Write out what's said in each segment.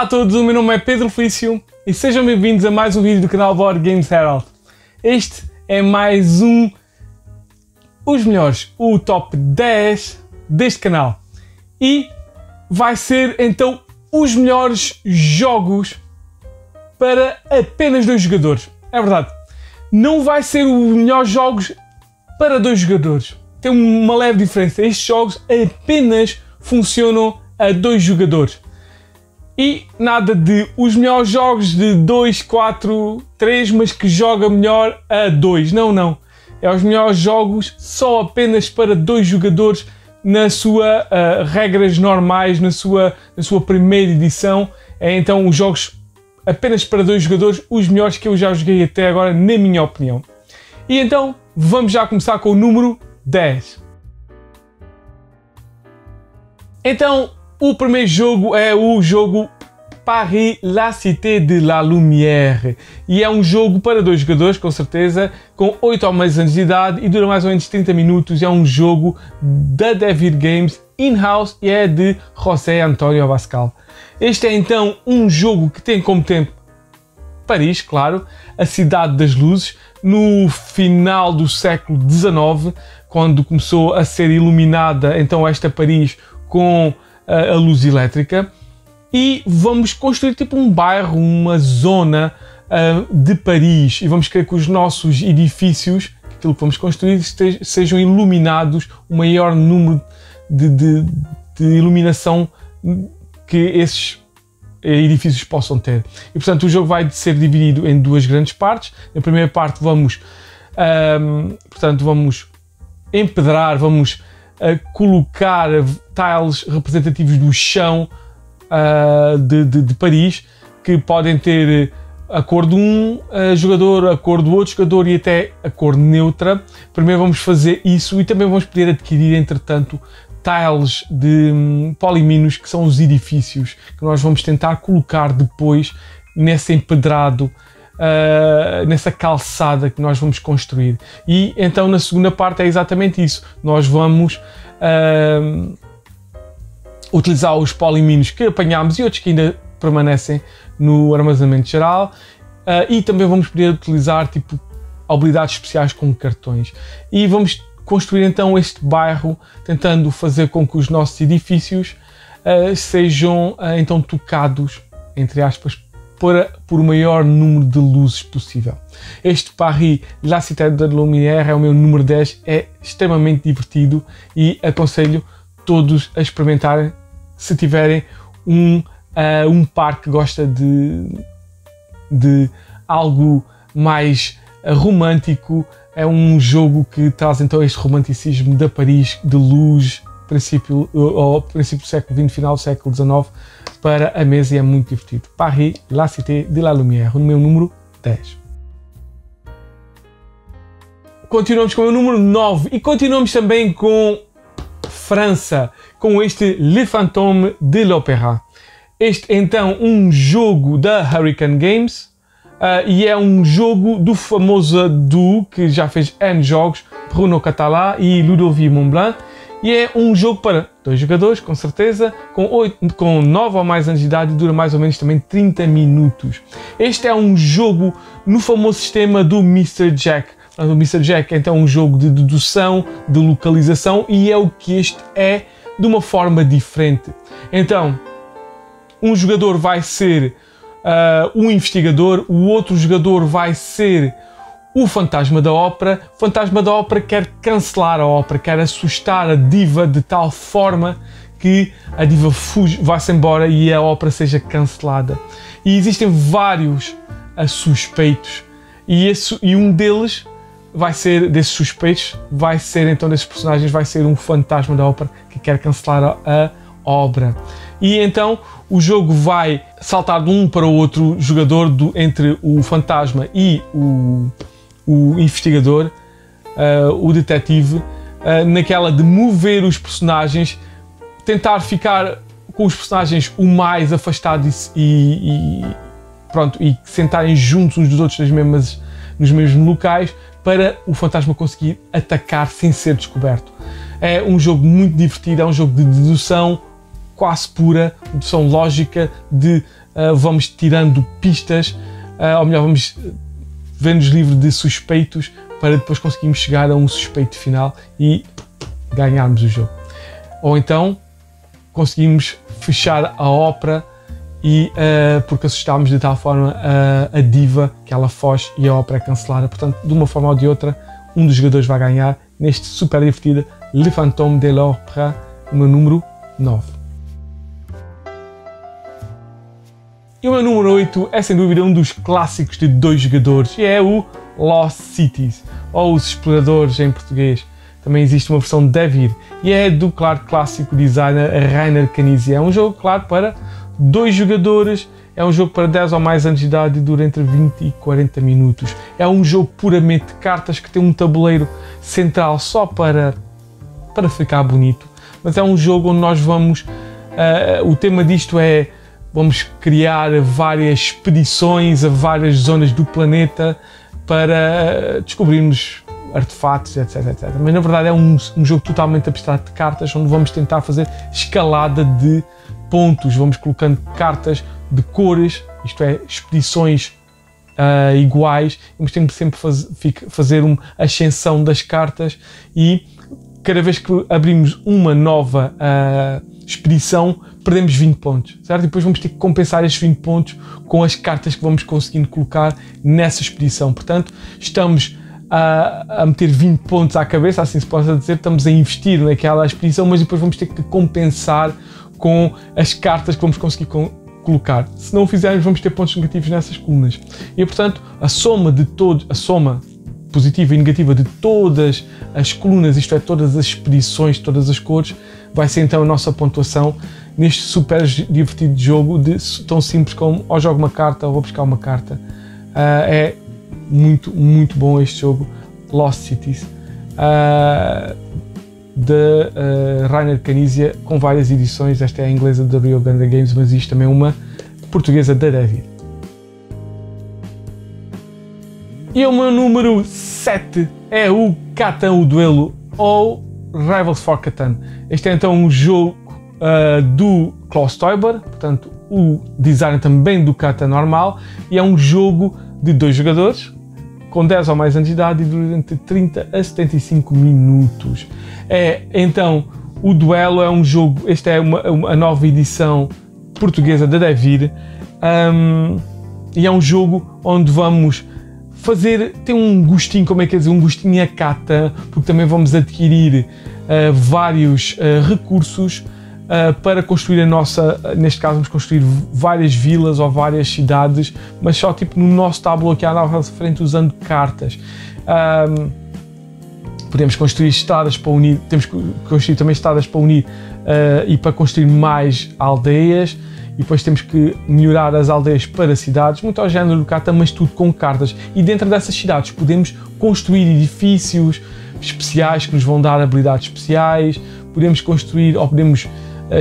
Olá a todos, o meu nome é Pedro Felício e sejam bem-vindos a mais um vídeo do canal Board Games Herald. Este é mais um os melhores, o top 10 deste canal. E vai ser então os melhores jogos para apenas dois jogadores. É verdade. Não vai ser os melhores jogos para dois jogadores. Tem uma leve diferença. Estes jogos apenas funcionam a dois jogadores. E nada de os melhores jogos de 2, 4, 3, mas que joga melhor a 2. Não, não. É os melhores jogos só apenas para dois jogadores na sua uh, regras normais, na sua, na sua primeira edição. É então os jogos apenas para dois jogadores, os melhores que eu já joguei até agora, na minha opinião. E então vamos já começar com o número 10. Então, o primeiro jogo é o jogo Paris La Cité de la Lumière e é um jogo para dois jogadores, com certeza, com 8 ou mais anos de idade e dura mais ou menos 30 minutos. É um jogo da David Games in-house e é de José António Abascal. Este é então um jogo que tem como tempo Paris, claro, a cidade das luzes, no final do século XIX, quando começou a ser iluminada então esta Paris com a luz elétrica e vamos construir tipo um bairro, uma zona uh, de Paris e vamos querer que os nossos edifícios, aquilo que vamos construir, sejam iluminados o maior número de, de, de iluminação que esses edifícios possam ter. E portanto o jogo vai ser dividido em duas grandes partes. Na primeira parte vamos, um, portanto, vamos empedrar, vamos uh, colocar tiles representativos do chão uh, de, de, de, Paris que podem ter a cor de um uh, jogador, a cor do outro jogador e até a cor neutra. Primeiro vamos fazer isso e também vamos poder adquirir, entretanto, tiles de um, poliminos que são os edifícios que nós vamos tentar colocar depois nesse empedrado. Uh, nessa calçada que nós vamos construir. E então na segunda parte é exatamente isso. Nós vamos uh, utilizar os poliminos que apanhámos e outros que ainda permanecem no armazenamento geral. Uh, e também vamos poder utilizar tipo habilidades especiais com cartões. E vamos construir então este bairro, tentando fazer com que os nossos edifícios uh, sejam uh, então tocados, entre aspas, por, por o maior número de luzes possível. Este Paris La Cité de Lumière é o meu número 10, é extremamente divertido e aconselho todos a experimentarem se tiverem um, uh, um par que gosta de, de algo mais romântico. É um jogo que traz então este romanticismo da Paris, de luz, princípio, ou princípio do século XX, final do século XIX, para a mesa e é muito divertido. Paris, La Cité de la Lumière, o meu número 10. Continuamos com o número 9 e continuamos também com França com este Le Fantôme de l'Opéra. Este então um jogo da Hurricane Games uh, e é um jogo do famoso duo que já fez N jogos, Bruno Catalá e Ludovic Montblanc. E é um jogo para dois jogadores, com certeza, com, 8, com 9 ou mais anos de idade dura mais ou menos também 30 minutos. Este é um jogo no famoso sistema do Mr. Jack. O Mr. Jack é então um jogo de dedução, de localização e é o que este é de uma forma diferente. Então, um jogador vai ser uh, um investigador, o outro jogador vai ser o fantasma da ópera. O fantasma da ópera quer cancelar a ópera, quer assustar a diva de tal forma que a diva fuge, vá-se embora e a ópera seja cancelada. E existem vários uh, suspeitos e, esse, e um deles vai ser desses suspeitos, vai ser então desses personagens, vai ser um fantasma da ópera que quer cancelar a, obra. E então o jogo vai saltar de um para o outro jogador do, entre o fantasma e o, o investigador, uh, o detetive, uh, naquela de mover os personagens, tentar ficar com os personagens o mais afastados e, e pronto e sentarem juntos uns dos outros nas mesmas, nos mesmos locais para o fantasma conseguir atacar sem ser descoberto. É um jogo muito divertido, é um jogo de dedução quase pura, dedução lógica de uh, vamos tirando pistas, uh, ou melhor, vamos vendo-nos livre de suspeitos para depois conseguirmos chegar a um suspeito final e ganharmos o jogo. Ou então conseguimos fechar a ópera e uh, porque assustámos de tal forma a, a diva que ela foge e a ópera é cancelada. Portanto, de uma forma ou de outra, um dos jogadores vai ganhar neste super divertido Le Fantôme de l'Opéra, o meu número 9. E o meu número 8 é sem dúvida um dos clássicos de dois jogadores e é o Lost Cities, ou Os Exploradores em português. Também existe uma versão Devir e é do, claro, clássico designer Rainer Knizia. É um jogo, claro, para dois jogadores. É um jogo para 10 ou mais anos de idade e dura entre 20 e 40 minutos. É um jogo puramente de cartas que tem um tabuleiro central só para, para ficar bonito. Mas é um jogo onde nós vamos. Uh, o tema disto é vamos criar várias expedições a várias zonas do planeta para descobrirmos artefatos, etc, etc. Mas na verdade é um, um jogo totalmente abstrato de cartas onde vamos tentar fazer escalada de pontos, vamos colocando cartas de cores, isto é, expedições uh, iguais, ter que sempre faz, fazer uma ascensão das cartas e cada vez que abrimos uma nova uh, expedição, perdemos 20 pontos, certo? E depois vamos ter que compensar esses 20 pontos com as cartas que vamos conseguindo colocar nessa expedição. Portanto, estamos a, a, meter 20 pontos à cabeça, assim se possa dizer, estamos a investir naquela expedição, mas depois vamos ter que compensar com as cartas que vamos conseguir colocar. Se não o fizermos, vamos ter pontos negativos nessas colunas. E portanto, a soma de todos, a soma positiva e negativa de todas as colunas, isto é, todas as expedições, todas as cores, vai ser então a nossa pontuação neste super divertido jogo de tão simples como ou jogo uma carta ou vou buscar uma carta. Uh, é muito, muito bom este jogo, Lost Cities. Uh, de uh, Rainer Canizia, com várias edições. Esta é a inglesa da Rio Grande Games, mas isto também é uma portuguesa da David. E o meu número 7 é o Catan, o Duelo, ou Rivals for Catan. Este é então um jogo uh, do Klaus Teuber, portanto, o design também do Catan normal, e é um jogo de dois jogadores, com 10 ou mais anos de idade e durante 30 a 75 minutos. É, então, o Duelo é um jogo, esta é uma, uma a nova edição portuguesa da Devir, um, e é um jogo onde vamos fazer, tem um gostinho, como é que é dizer, um gostinho a cata, porque também vamos adquirir uh, vários uh, recursos uh, para construir a nossa, neste caso vamos construir várias vilas ou várias cidades, mas só tipo no nosso tábulo aqui à nossa frente usando cartas. Um, podemos construir estradas para unir, temos que construir também estradas para unir uh, e para construir mais aldeias e depois temos que melhorar as aldeias para cidades, muito ao género do Cata, mas tudo com cartas. E dentro dessas cidades podemos construir edifícios especiais que nos vão dar habilidades especiais, podemos construir ou podemos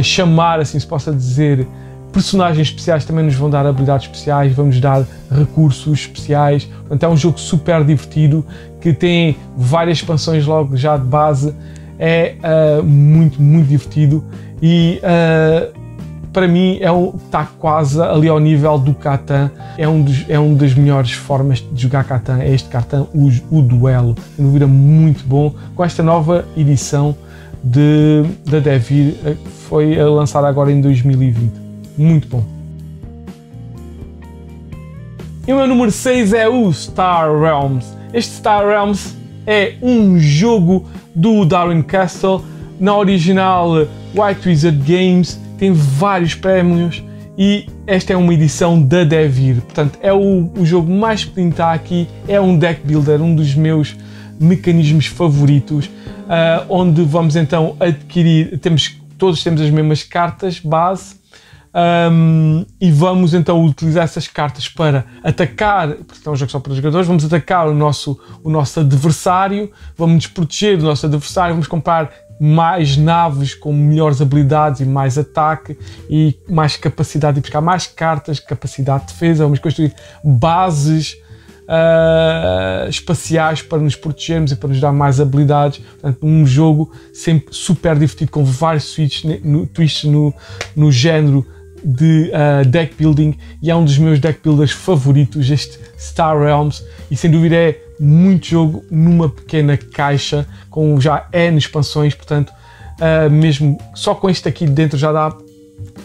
chamar, assim se possa dizer, personagens especiais também nos vão dar habilidades especiais, vamos dar recursos especiais. Portanto, é um jogo super divertido que tem várias expansões logo já de base. É uh, muito, muito divertido e uh, para mim é um, está quase ali ao nível do Catan. É um, é um das melhores formas de jogar Catan. É este Catan, o, o duelo. Sem dúvida, muito bom. Com esta nova edição de, da Devir, que foi lançada agora em 2020. Muito bom. E o meu número 6 é o Star Realms. Este Star Realms é um jogo do Darwin Castle, na original White Wizard Games, tem vários prémios e esta é uma edição da Devir. Portanto, é o, o jogo mais pequenino aqui, é um deck builder, um dos meus mecanismos favoritos, uh, onde vamos então adquirir, temos, todos temos as mesmas cartas base, um, e vamos então utilizar essas cartas para atacar, porque é um jogo só para os jogadores, vamos atacar o nosso, o nosso adversário, vamos nos proteger do nosso adversário, vamos comprar mais naves com melhores habilidades e mais ataque e mais capacidade de buscar mais cartas, capacidade de defesa, vamos construir bases uh, espaciais para nos protegermos e para nos dar mais habilidades. Portanto, um jogo sempre super divertido, com vários twists no, twists no, no género de uh, deck building e é um dos meus deck builders favoritos, este Star Realms, e sem dúvida é muito jogo numa pequena caixa com já N expansões, portanto, uh, mesmo só com este aqui dentro já dá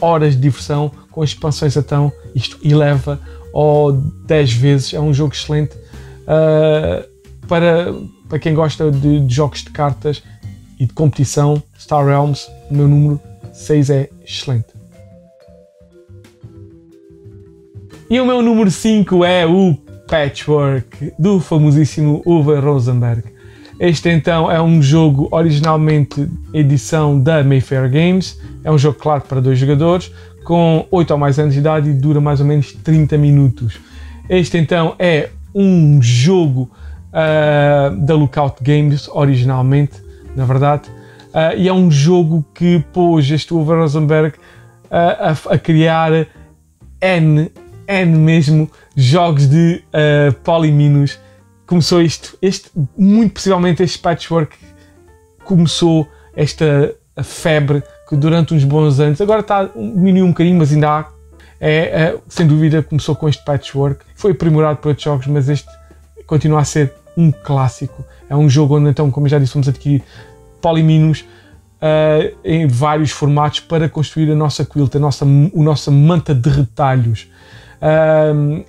horas de diversão, com as expansões então isto eleva ou 10 vezes, é um jogo excelente uh, para, para quem gosta de, de jogos de cartas e de competição, Star Realms, o meu número 6 é excelente. E o meu número 5 é o Patchwork, do famosíssimo Uwe Rosenberg. Este então é um jogo originalmente edição da Mayfair Games, é um jogo claro para dois jogadores, com 8 ou mais anos de idade e dura mais ou menos 30 minutos. Este então é um jogo uh, da Lookout Games originalmente, na verdade, uh, e é um jogo que pôs este Uwe Rosenberg uh, a, a criar N N mesmo jogos de uh, poliminos. Começou isto, este, muito possivelmente este patchwork começou esta febre durante uns bons anos, agora está diminuiu um bocadinho, mas ainda há, é, é, sem dúvida começou com este patchwork, foi aprimorado por outros jogos, mas este continua a ser um clássico. É um jogo onde então, como já disse, vamos adquirir poliminos uh, em vários formatos para construir a nossa quilt, a nossa, a nossa manta de retalhos.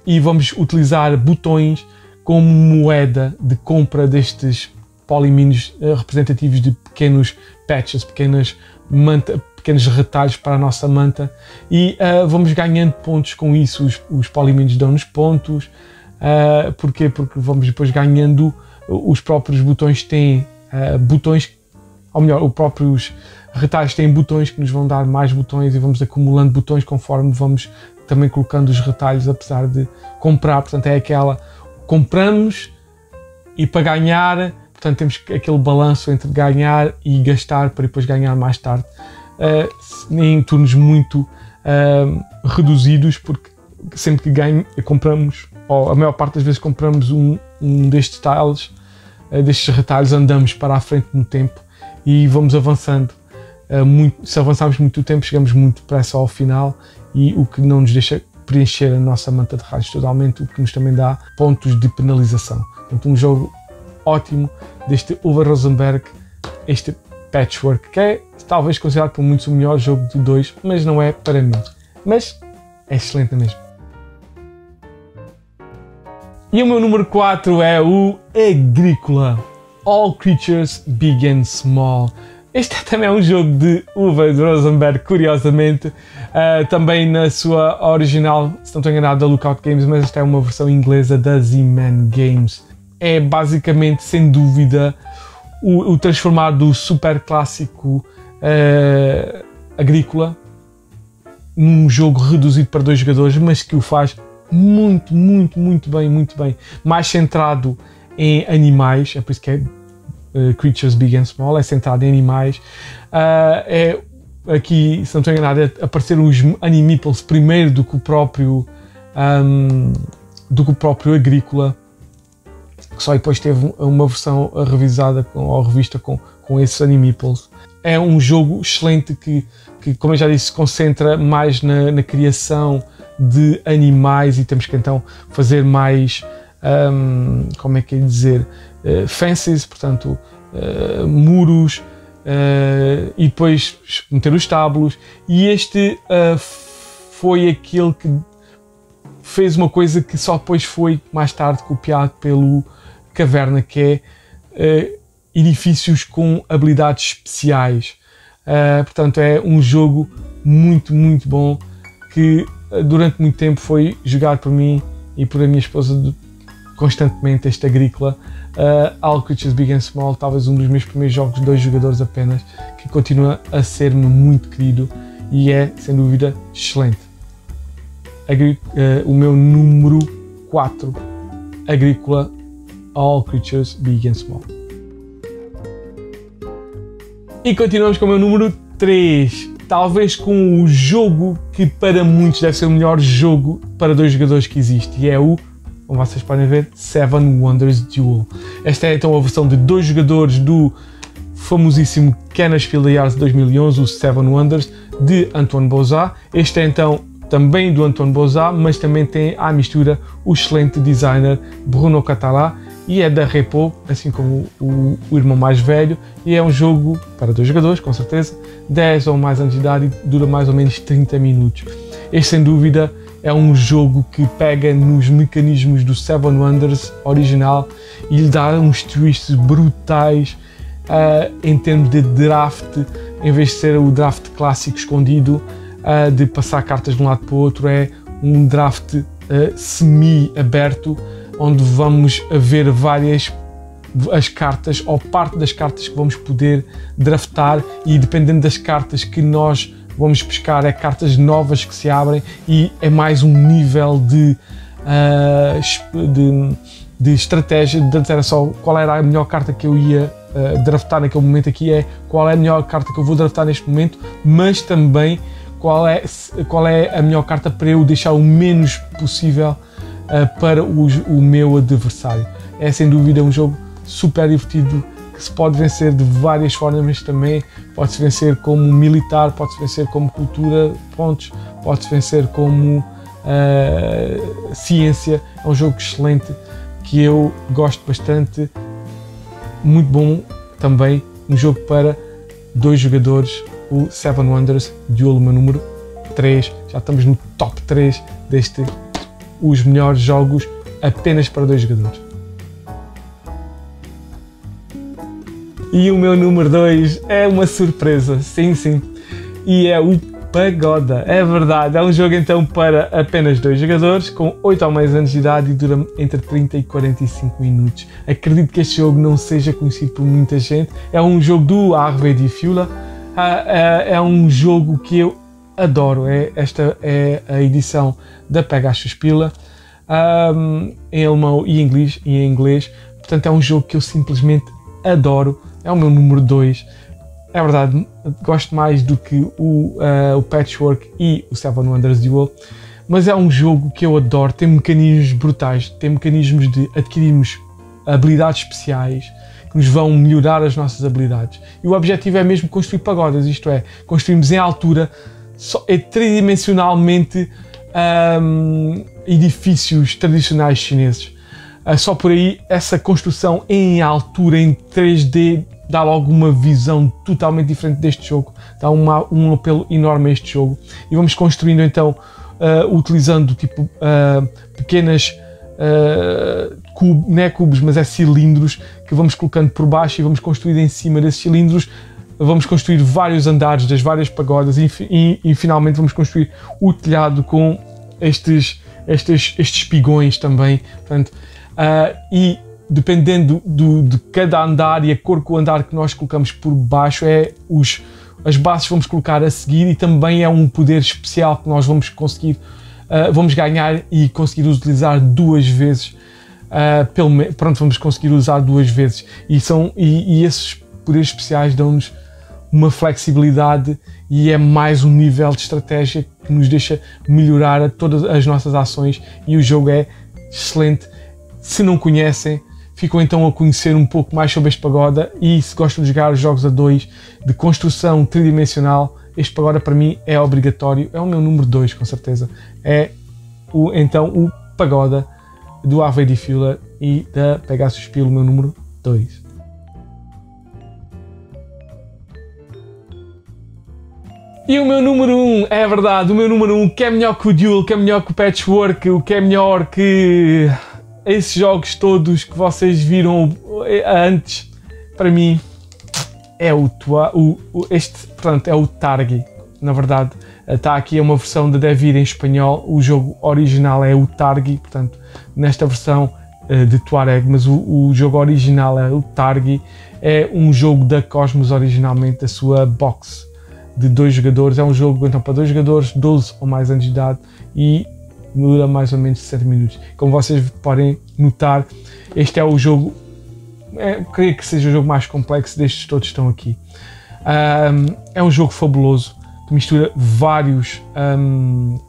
E vamos utilizar botões como moeda de compra destes poliminos uh, representativos de pequenos patches, pequenas manta, pequenos retalhos para a nossa manta e uh, vamos ganhando pontos com isso. Os, os poliminos dão-nos pontos. Uh, porquê? Porque vamos depois ganhando. Os próprios botões têm uh, botões, ou melhor, os próprios retalhos têm botões que nos vão dar mais botões e vamos acumulando botões conforme vamos também colocando os retalhos, apesar de comprar, portanto é aquela compramos e para ganhar, portanto temos aquele balanço entre ganhar e gastar para depois ganhar mais tarde, uh, em turnos muito uh, reduzidos, porque sempre que ganho, compramos, ou a maior parte das vezes compramos um, um destes tiles, uh, destes retalhos, andamos para a frente no tempo e vamos avançando. muito, se avançarmos muito tempo, chegamos muito depressa ao final e o que não nos deixa preencher a nossa manta de raios totalmente, o que nos também dá pontos de penalização. Portanto, um jogo ótimo deste Uwe Rosenberg, este Patchwork, que é talvez considerado por muitos o melhor jogo de dois, mas não é para mim. Mas é excelente mesmo. E o meu número 4 é o Agrícola. All Creatures Big and Small. Este também é um jogo de Uwe Rosenberg, curiosamente, uh, também na sua original, se não estou enganado, da Lookout Games, mas esta é uma versão inglesa da Z-Man Games. É basicamente, sem dúvida, o, o transformar do super clássico uh, agrícola num jogo reduzido para dois jogadores, mas que o faz muito, muito, muito bem, muito bem. Mais centrado em animais, é por isso que é uh, Creatures Big and Small, é centrado em animais. Uh, é aqui, se não estou enganado, é aparecer os Animiples primeiro do que o próprio um, do que o próprio Agrícola, que só depois teve uma versão revisada com, ou revista com, com esses Animiples. É um jogo excelente que, que como eu já disse, se concentra mais na, na criação de animais e temos que então fazer mais, um, como é que é dizer, uh, fences, portanto, uh, muros, uh, e depois meter os estábulos. E este foi aquele que fez uma coisa que só depois foi mais tarde copiado pelo Caverna, que é edifícios com habilidades especiais. portanto, é um jogo muito, muito bom que durante muito tempo foi jogado por mim e por a minha esposa constantemente este agrícola. Uh, All Creatures Big and Small, talvez um dos meus primeiros jogos dois jogadores apenas, que continua a ser-me muito querido e é, sem dúvida, excelente. Agri uh, o meu número 4, Agrícola All Creatures Big and Small. E continuamos com o meu número 3, talvez com o jogo que para muitos deve ser o melhor jogo para dois jogadores que existe, e é o como vocês podem ver, Seven Wonders Duel. Esta é então a versão de dois jogadores do famosíssimo Canas Yards de 2011, o Seven Wonders, de Antoine Bozat. Este é então também do Antoine Bozat, mas também tem à mistura o excelente designer Bruno Catalá e é da Repo, assim como o, o, irmão mais velho, e é um jogo para dois jogadores, com certeza, 10 ou mais anos de idade e dura mais ou menos 30 minutos. Este, sem dúvida, é um jogo que pega nos mecanismos do Seven Wonders original e lhe dá uns twists brutais uh, em termos de draft, em vez de ser o draft clássico escondido, uh, de passar cartas de um lado para o outro, é um draft uh, semi-aberto, onde vamos ver várias as cartas ou parte das cartas que vamos poder draftar e dependendo das cartas que nós vamos pescar é cartas novas que se abrem e é mais um nível de, uh, de, de estratégia. Antes era só qual era a melhor carta que eu ia uh, draftar naquele momento, aqui é qual é a melhor carta que eu vou draftar neste momento, mas também qual é, qual é a melhor carta para eu deixar o menos possível uh, para o, meu adversário. É sem dúvida um jogo super divertido que se pode vencer de várias formas também. Pode-se vencer como militar, pode-se vencer como cultura, pontos, pode-se vencer como uh, ciência. É um jogo excelente que eu gosto bastante. Muito bom também. Um jogo para dois jogadores, o Seven Wonders Duel, meu número 3. Já estamos no top 3 deste os melhores jogos apenas para dois jogadores. E o meu número 2 é uma surpresa, sim, sim. E é o Pagoda. É verdade, é um jogo então para apenas dois jogadores, com 8 ou mais anos de idade e dura entre 30 e 45 minutos. Acredito que este jogo não seja conhecido por muita gente. É um jogo do Arve di Fiula. Ah, é, é um jogo que eu adoro. É, esta é a edição da Pegasus Pila. Um, em alemão e inglês, e em inglês. Portanto, é um jogo que eu simplesmente adoro é o meu número 2. É verdade, gosto mais do que o, uh, o Patchwork e o Seven Wonders Duel, mas é um jogo que eu adoro. Tem mecanismos brutais, tem mecanismos de adquirirmos habilidades especiais que nos vão melhorar as nossas habilidades. E o objetivo é mesmo construir pagodas, isto é, construirmos em altura, é tridimensionalmente um, edifícios tradicionais chineses. Uh, só por aí, essa construção em altura, em 3D, dá logo uma visão totalmente diferente deste jogo, dá uma, um apelo enorme a este jogo. E vamos construindo então, uh, utilizando tipo uh, pequenas não é cubos, mas é cilindros que vamos colocando por baixo e vamos construir em cima desses cilindros. Vamos construir vários andares das várias pagodas e, e, e finalmente vamos construir o telhado com estes, estes, estes espigões também. Portanto, e dependendo do, de cada andar e a cor que o andar que nós colocamos por baixo é os as bases vamos colocar a seguir e também é um poder especial que nós vamos conseguir uh, vamos ganhar e conseguir utilizar duas vezes uh, pelo pronto vamos conseguir usar duas vezes e são e, e esses poderes especiais dão-nos uma flexibilidade e é mais um nível de estratégia que nos deixa melhorar todas as nossas ações e o jogo é excelente se não conhecem ficam então a conhecer um pouco mais sobre este pagoda e se gostam de jogar jogos a dois de construção tridimensional, este pagoda para mim é obrigatório, é o meu número 2 com certeza. É o, então o pagoda do Ave de Fila e da Pegasus Pilo, meu número 2. E o meu número 1, um, é verdade, o meu número 1, um, que é melhor que o Duel, que é melhor que o Patchwork, o que é melhor que esses jogos todos que vocês viram eh, antes, para mim, é o, o, o este, portanto, é o Targi. Na verdade, está aqui uma versão de Devir em espanhol. O jogo original é o Targi, portanto, nesta versão uh, de Tuareg, mas o, o, jogo original é o Targi. É um jogo da Cosmos originalmente, a sua box de dois jogadores. É um jogo então para dois jogadores, 12 ou mais anos de idade e dura mais ou menos 7 minutos. Como vocês podem notar, este é o jogo, é, creio que seja o jogo mais complexo destes todos que estão aqui. Um, é um jogo fabuloso que mistura vários um,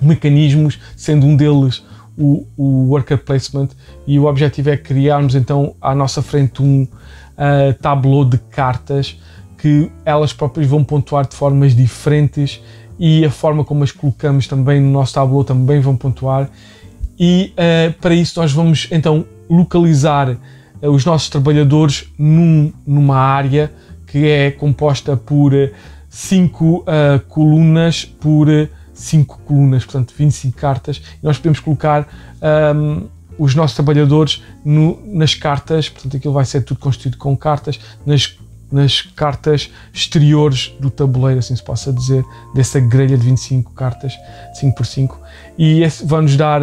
mecanismos, sendo um deles o, o worker placement e o objetivo é criarmos então à nossa frente um uh, tableau de cartas que elas próprias vão pontuar de formas diferentes e a forma como as colocamos também no nosso tableau também vão pontuar. E uh, para isso nós vamos então localizar uh, os nossos trabalhadores num, numa área que é composta por 5 colunas por 5 colunas, portanto 25 cartas, e nós podemos colocar um, os nossos trabalhadores no, nas cartas, portanto aquilo vai ser tudo constituído com cartas, nas, nas cartas exteriores do tabuleiro, assim se possa dizer, dessa grelha de 25 cartas, 5 por 5 e vai-nos dar,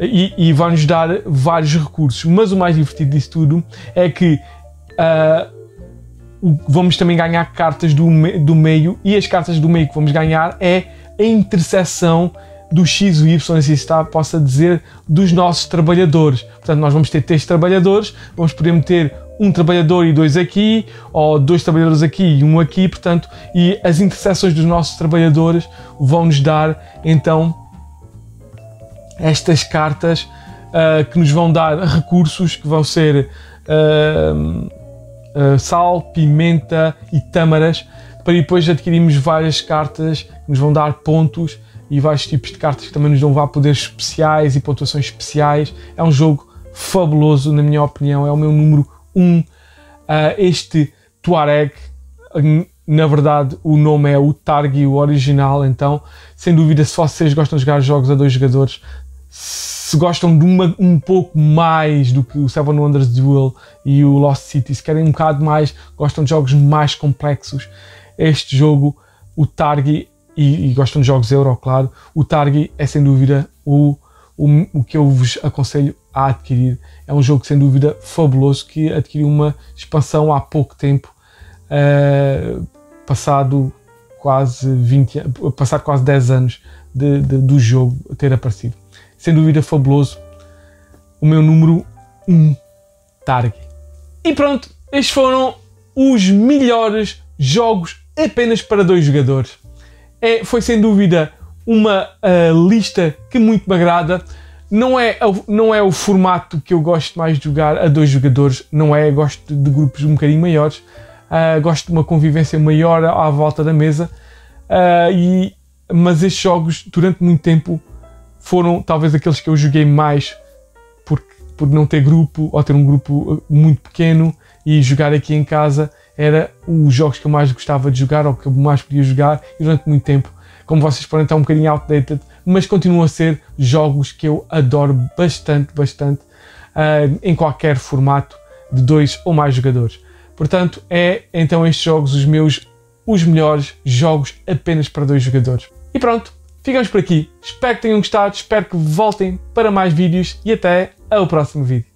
e, e vai -nos dar vários recursos, mas o mais divertido disso tudo é que uh, vamos também ganhar cartas do, do meio, e as cartas do meio que vamos ganhar é a interseção do X e Y, assim está, possa dizer, dos nossos trabalhadores. Portanto, nós vamos ter três trabalhadores, vamos poder meter um trabalhador e dois aqui, ou dois trabalhadores aqui e um aqui, portanto, e as interseções dos nossos trabalhadores vão nos dar, então, estas cartas uh, que nos vão dar recursos que vão ser uh, uh, sal, pimenta e tâmaras, para depois adquirirmos várias cartas que nos vão dar pontos e vários tipos de cartas que também nos dão poderes especiais e pontuações especiais. É um jogo fabuloso, na minha opinião, é o meu número 1. Um. Uh, este Tuareg, na verdade, o nome é o Targi, o original, então, sem dúvida, se vocês gostam de jogar jogos a dois jogadores, se gostam de uma, um pouco mais do que o Seven Wonders Duel e o Lost City, se querem um bocado mais, gostam de jogos mais complexos, este jogo, o Targi, e, e, gostam de jogos Euro, claro, o Targi é sem dúvida o, o, o que eu vos aconselho a adquirir. É um jogo sem dúvida fabuloso que adquiriu uma expansão há pouco tempo, uh, passado quase 20 passado quase 10 anos de, de, do jogo ter aparecido. Sem dúvida fabuloso. O meu número 1 um, Targi. E pronto, estes foram os melhores jogos apenas para dois jogadores. É, foi sem dúvida uma uh, lista que muito me agrada. Não é, não é o formato que eu gosto mais de jogar a dois jogadores, não é. Gosto de grupos um bocadinho maiores, uh, gosto de uma convivência maior à volta da mesa. Uh, e, mas estes jogos, durante muito tempo, foram talvez aqueles que eu joguei mais porque, por não ter grupo ou ter um grupo muito pequeno e jogar aqui em casa era os jogos que eu mais gostava de jogar ou que eu mais podia jogar e durante muito tempo, como vocês podem estar um bocadinho outdated, mas continuam a ser jogos que eu adoro bastante, bastante uh, em qualquer formato de dois ou mais jogadores. Portanto, é então estes jogos os meus os melhores jogos apenas para dois jogadores. E pronto, ficamos por aqui. Espero que tenham gostado, espero que voltem para mais vídeos e até ao próximo vídeo.